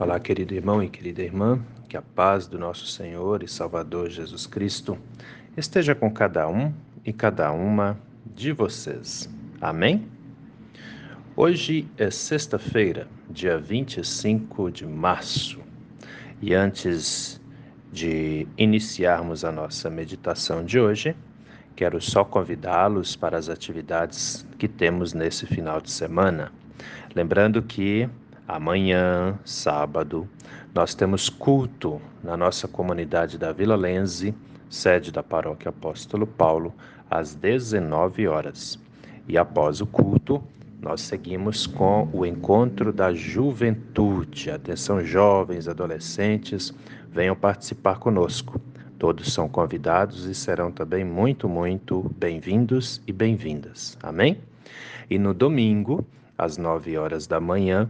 Olá, querido irmão e querida irmã, que a paz do nosso Senhor e Salvador Jesus Cristo esteja com cada um e cada uma de vocês. Amém? Hoje é sexta-feira, dia 25 de março, e antes de iniciarmos a nossa meditação de hoje, quero só convidá-los para as atividades que temos nesse final de semana. Lembrando que Amanhã, sábado, nós temos culto na nossa comunidade da Vila Lense, sede da Paróquia Apóstolo Paulo, às 19 horas. E após o culto, nós seguimos com o encontro da juventude. Atenção, jovens, adolescentes, venham participar conosco. Todos são convidados e serão também muito, muito bem-vindos e bem-vindas. Amém? E no domingo, às 9 horas da manhã,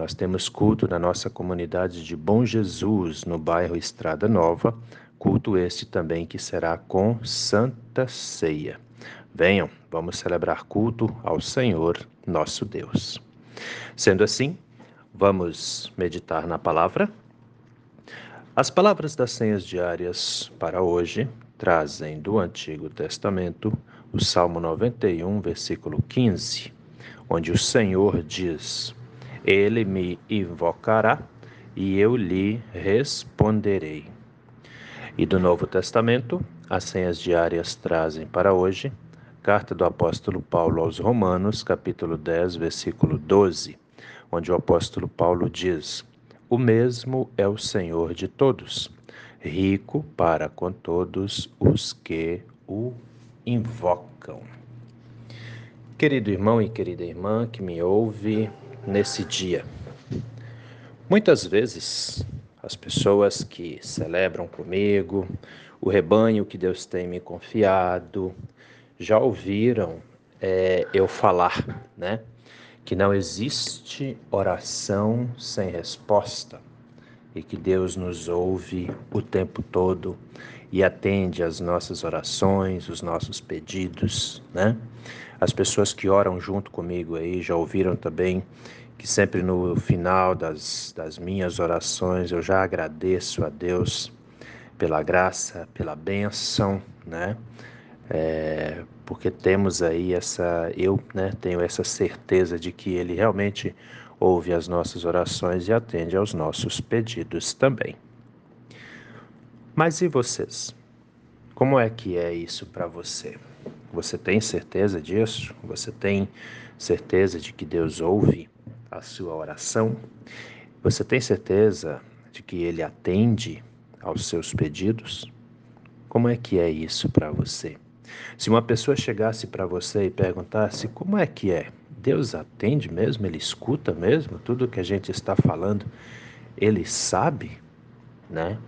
nós temos culto na nossa comunidade de Bom Jesus, no bairro Estrada Nova, culto este também que será com Santa Ceia. Venham, vamos celebrar culto ao Senhor, nosso Deus. Sendo assim, vamos meditar na palavra. As palavras das senhas diárias para hoje trazem do Antigo Testamento o Salmo 91, versículo 15, onde o Senhor diz: ele me invocará e eu lhe responderei. E do Novo Testamento, as senhas diárias trazem para hoje, carta do apóstolo Paulo aos Romanos, capítulo 10, versículo 12, onde o apóstolo Paulo diz: O mesmo é o Senhor de todos, rico para com todos os que o invocam. Querido irmão e querida irmã que me ouve, nesse dia. Muitas vezes, as pessoas que celebram comigo, o rebanho que Deus tem me confiado, já ouviram é, eu falar, né? Que não existe oração sem resposta e que Deus nos ouve o tempo todo e atende às nossas orações, os nossos pedidos, né? As pessoas que oram junto comigo aí já ouviram também que sempre no final das, das minhas orações eu já agradeço a Deus pela graça, pela bênção, né? É, porque temos aí essa, eu né, tenho essa certeza de que Ele realmente ouve as nossas orações e atende aos nossos pedidos também. Mas e vocês? Como é que é isso para você? Você tem certeza disso? Você tem certeza de que Deus ouve a sua oração? Você tem certeza de que Ele atende aos seus pedidos? Como é que é isso para você? Se uma pessoa chegasse para você e perguntasse como é que é, Deus atende mesmo? Ele escuta mesmo tudo que a gente está falando? Ele sabe, né?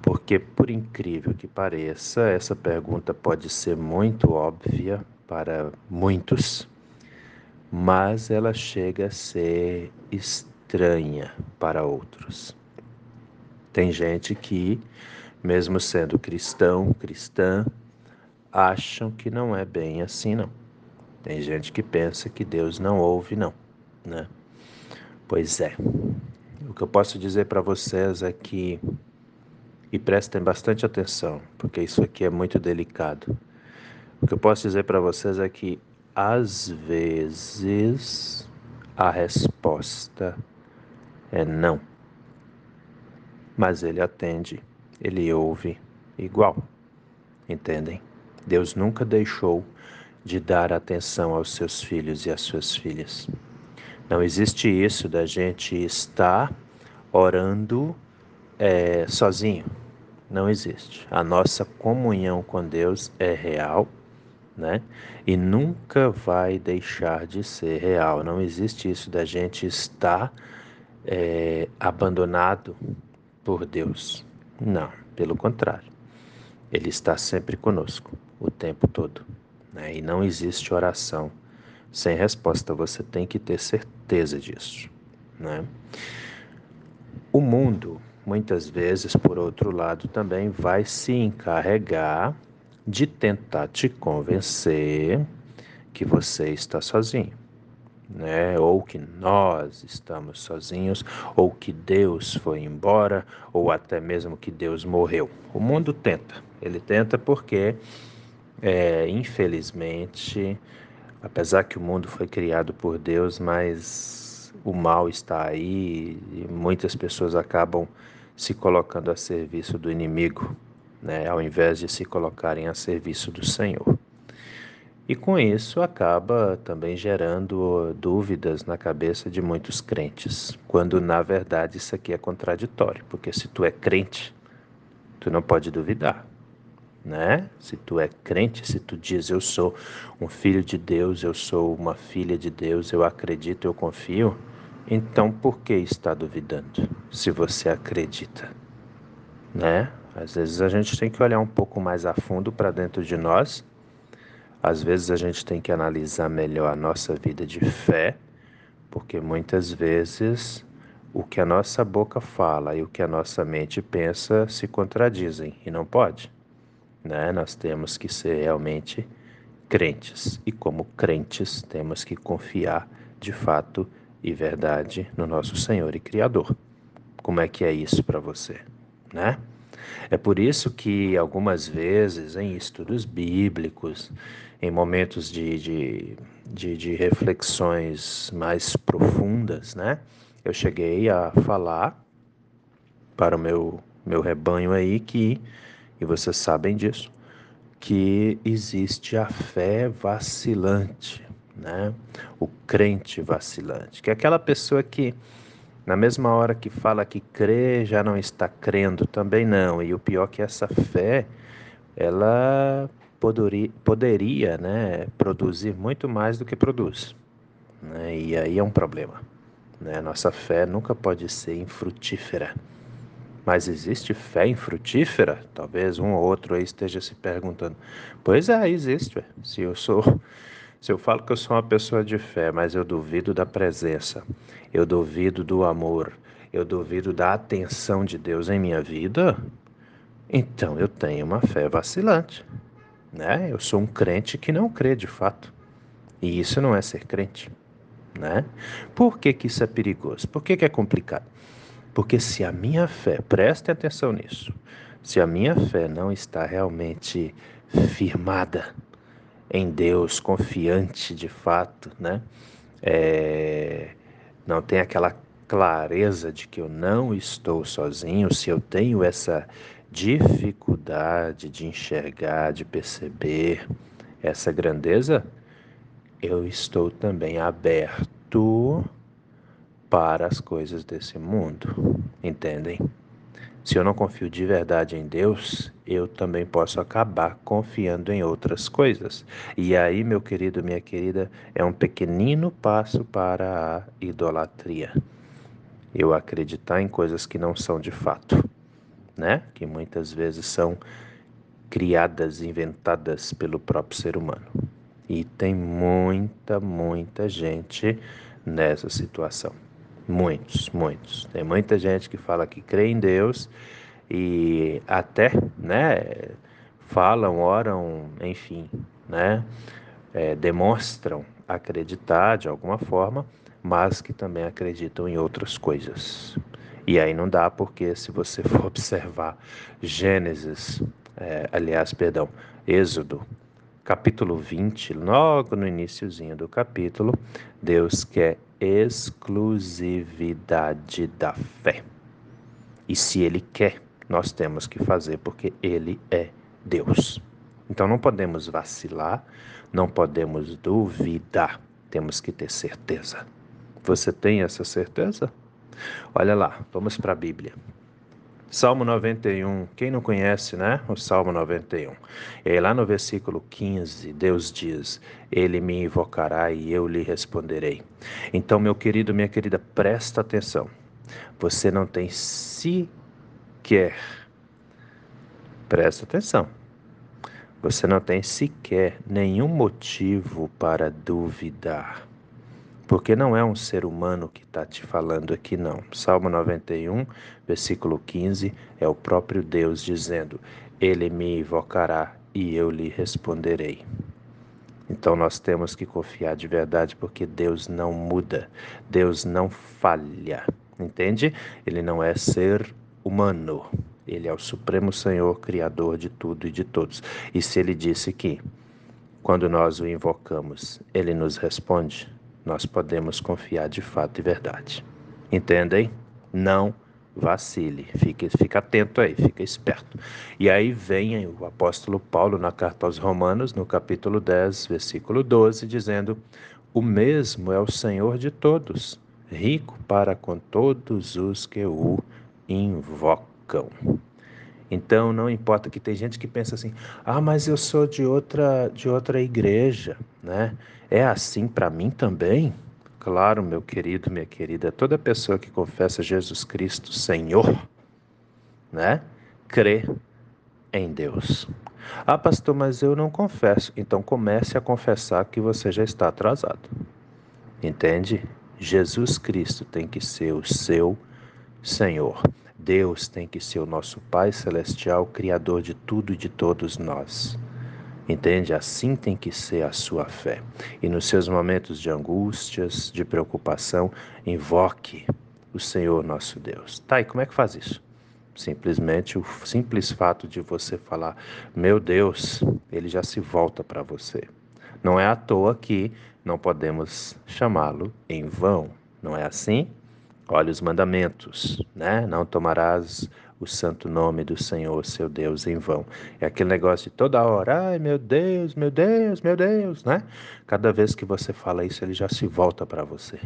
Porque, por incrível que pareça, essa pergunta pode ser muito óbvia para muitos, mas ela chega a ser estranha para outros. Tem gente que, mesmo sendo cristão, cristã, acham que não é bem assim, não. Tem gente que pensa que Deus não ouve, não, né? Pois é. O que eu posso dizer para vocês é que e prestem bastante atenção, porque isso aqui é muito delicado. O que eu posso dizer para vocês é que, às vezes, a resposta é não. Mas ele atende, ele ouve igual. Entendem? Deus nunca deixou de dar atenção aos seus filhos e às suas filhas. Não existe isso da gente estar orando é, sozinho não existe. A nossa comunhão com Deus é real, né? E nunca vai deixar de ser real. Não existe isso da gente estar é, abandonado por Deus. Não, pelo contrário. Ele está sempre conosco, o tempo todo. Né? E não existe oração sem resposta. Você tem que ter certeza disso. Né? O mundo muitas vezes, por outro lado, também vai se encarregar de tentar te convencer que você está sozinho. né? Ou que nós estamos sozinhos, ou que Deus foi embora, ou até mesmo que Deus morreu. O mundo tenta. Ele tenta porque, é, infelizmente, apesar que o mundo foi criado por Deus, mas o mal está aí e muitas pessoas acabam se colocando a serviço do inimigo, né? Ao invés de se colocarem a serviço do Senhor. E com isso acaba também gerando dúvidas na cabeça de muitos crentes, quando na verdade isso aqui é contraditório, porque se tu é crente, tu não pode duvidar, né? Se tu é crente, se tu diz eu sou um filho de Deus, eu sou uma filha de Deus, eu acredito, eu confio, então por que está duvidando? Se você acredita, né? Às vezes a gente tem que olhar um pouco mais a fundo para dentro de nós às vezes a gente tem que analisar melhor a nossa vida de fé, porque muitas vezes o que a nossa boca fala e o que a nossa mente pensa se contradizem e não pode. Né? Nós temos que ser realmente crentes e, como crentes, temos que confiar de fato e verdade no nosso Senhor e Criador. Como é que é isso para você, né? É por isso que algumas vezes em estudos bíblicos, em momentos de, de, de, de reflexões mais profundas, né? Eu cheguei a falar para o meu, meu rebanho aí que, e vocês sabem disso, que existe a fé vacilante, né? O crente vacilante, que é aquela pessoa que na mesma hora que fala que crê, já não está crendo, também não. E o pior é que essa fé, ela poderia, poderia né, produzir muito mais do que produz. Né? E aí é um problema. Né? Nossa fé nunca pode ser infrutífera. Mas existe fé infrutífera? Talvez um ou outro aí esteja se perguntando. Pois é, existe. Se eu sou se eu falo que eu sou uma pessoa de fé, mas eu duvido da presença, eu duvido do amor, eu duvido da atenção de Deus em minha vida, então eu tenho uma fé vacilante. Né? Eu sou um crente que não crê de fato. E isso não é ser crente. Né? Por que, que isso é perigoso? Por que, que é complicado? Porque se a minha fé, preste atenção nisso, se a minha fé não está realmente firmada em Deus, confiante de fato, né? É, não tem aquela clareza de que eu não estou sozinho, se eu tenho essa dificuldade de enxergar, de perceber essa grandeza, eu estou também aberto para as coisas desse mundo, entendem? Se eu não confio de verdade em Deus, eu também posso acabar confiando em outras coisas. E aí, meu querido, minha querida, é um pequenino passo para a idolatria. Eu acreditar em coisas que não são de fato, né? Que muitas vezes são criadas, inventadas pelo próprio ser humano. E tem muita, muita gente nessa situação. Muitos, muitos. Tem muita gente que fala que crê em Deus e até, né, falam, oram, enfim, né, é, demonstram acreditar de alguma forma, mas que também acreditam em outras coisas. E aí não dá porque se você for observar Gênesis, é, aliás, perdão, Êxodo, capítulo 20, logo no iníciozinho do capítulo, Deus quer exclusividade da fé. E se Ele quer, nós temos que fazer porque Ele é Deus. Então não podemos vacilar, não podemos duvidar, temos que ter certeza. Você tem essa certeza? Olha lá, vamos para a Bíblia. Salmo 91, quem não conhece, né? O Salmo 91. E aí, lá no versículo 15, Deus diz: Ele me invocará e eu lhe responderei. Então, meu querido, minha querida, presta atenção. Você não tem sequer, presta atenção, você não tem sequer nenhum motivo para duvidar porque não é um ser humano que está te falando aqui, não. Salmo 91, versículo 15, é o próprio Deus dizendo: Ele me invocará e eu lhe responderei. Então nós temos que confiar de verdade, porque Deus não muda, Deus não falha, entende? Ele não é ser humano, ele é o Supremo Senhor, Criador de tudo e de todos. E se ele disse que, quando nós o invocamos, ele nos responde, nós podemos confiar de fato e verdade. Entendem? Não vacile, fique, fique atento aí, fique esperto. E aí vem o apóstolo Paulo na carta aos Romanos, no capítulo 10, versículo 12, dizendo: O mesmo é o Senhor de todos, rico para com todos os que o invocam. Então não importa que tem gente que pensa assim: "Ah, mas eu sou de outra de outra igreja", né? É assim para mim também? Claro, meu querido, minha querida, toda pessoa que confessa Jesus Cristo Senhor, né? Crê em Deus. Ah, pastor, mas eu não confesso. Então comece a confessar que você já está atrasado. Entende? Jesus Cristo tem que ser o seu Senhor. Deus tem que ser o nosso Pai Celestial, Criador de tudo e de todos nós. Entende? Assim tem que ser a sua fé. E nos seus momentos de angústias, de preocupação, invoque o Senhor nosso Deus. Tá, e como é que faz isso? Simplesmente o simples fato de você falar, meu Deus, ele já se volta para você. Não é à toa que não podemos chamá-lo em vão, não é assim? Olha os mandamentos, né? Não tomarás o santo nome do Senhor, seu Deus, em vão. É aquele negócio de toda hora, ai meu Deus, meu Deus, meu Deus, né? Cada vez que você fala isso, ele já se volta para você.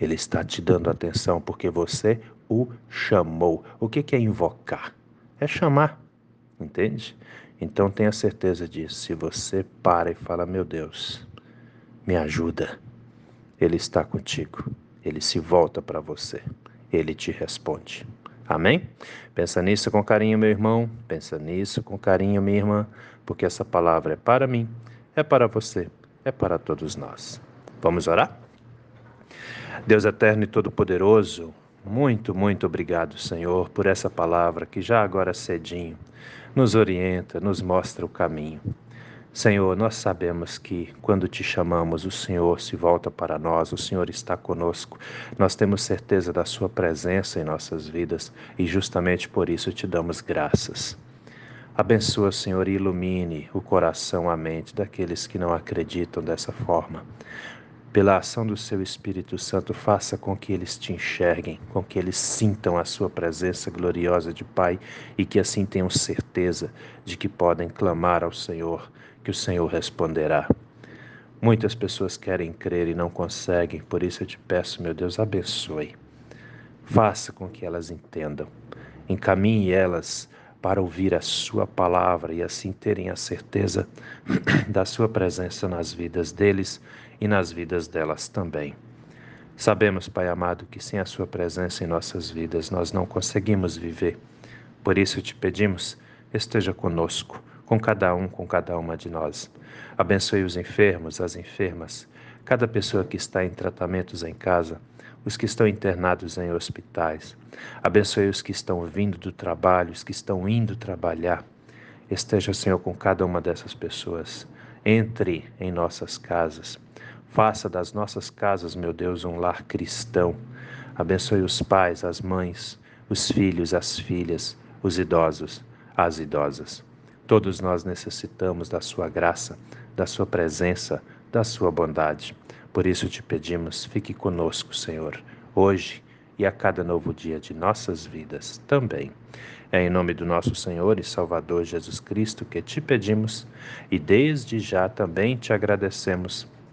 Ele está te dando atenção porque você o chamou. O que é invocar? É chamar, entende? Então tenha certeza disso. Se você para e fala, meu Deus, me ajuda, ele está contigo ele se volta para você, ele te responde. Amém? Pensa nisso com carinho, meu irmão, pensa nisso com carinho, minha irmã, porque essa palavra é para mim, é para você, é para todos nós. Vamos orar? Deus eterno e todo-poderoso, muito, muito obrigado, Senhor, por essa palavra que já agora cedinho nos orienta, nos mostra o caminho. Senhor, nós sabemos que quando te chamamos, o Senhor se volta para nós, o Senhor está conosco. Nós temos certeza da Sua presença em nossas vidas e justamente por isso te damos graças. Abençoa, Senhor, e ilumine o coração, a mente daqueles que não acreditam dessa forma. Pela ação do Seu Espírito Santo, faça com que eles te enxerguem, com que eles sintam a Sua presença gloriosa de Pai e que assim tenham certeza de que podem clamar ao Senhor que o Senhor responderá. Muitas pessoas querem crer e não conseguem, por isso eu te peço, meu Deus, abençoe. Faça com que elas entendam. Encaminhe elas para ouvir a Sua palavra e assim terem a certeza da Sua presença nas vidas deles e nas vidas delas também. Sabemos, Pai amado, que sem a Sua presença em nossas vidas nós não conseguimos viver. Por isso te pedimos, esteja conosco com cada um, com cada uma de nós. Abençoe os enfermos, as enfermas, cada pessoa que está em tratamentos em casa, os que estão internados em hospitais. Abençoe os que estão vindo do trabalho, os que estão indo trabalhar. Esteja, Senhor, com cada uma dessas pessoas. Entre em nossas casas. Faça das nossas casas, meu Deus, um lar cristão. Abençoe os pais, as mães, os filhos, as filhas, os idosos, as idosas. Todos nós necessitamos da Sua graça, da Sua presença, da Sua bondade. Por isso te pedimos, fique conosco, Senhor, hoje e a cada novo dia de nossas vidas também. É em nome do nosso Senhor e Salvador Jesus Cristo que te pedimos e desde já também te agradecemos,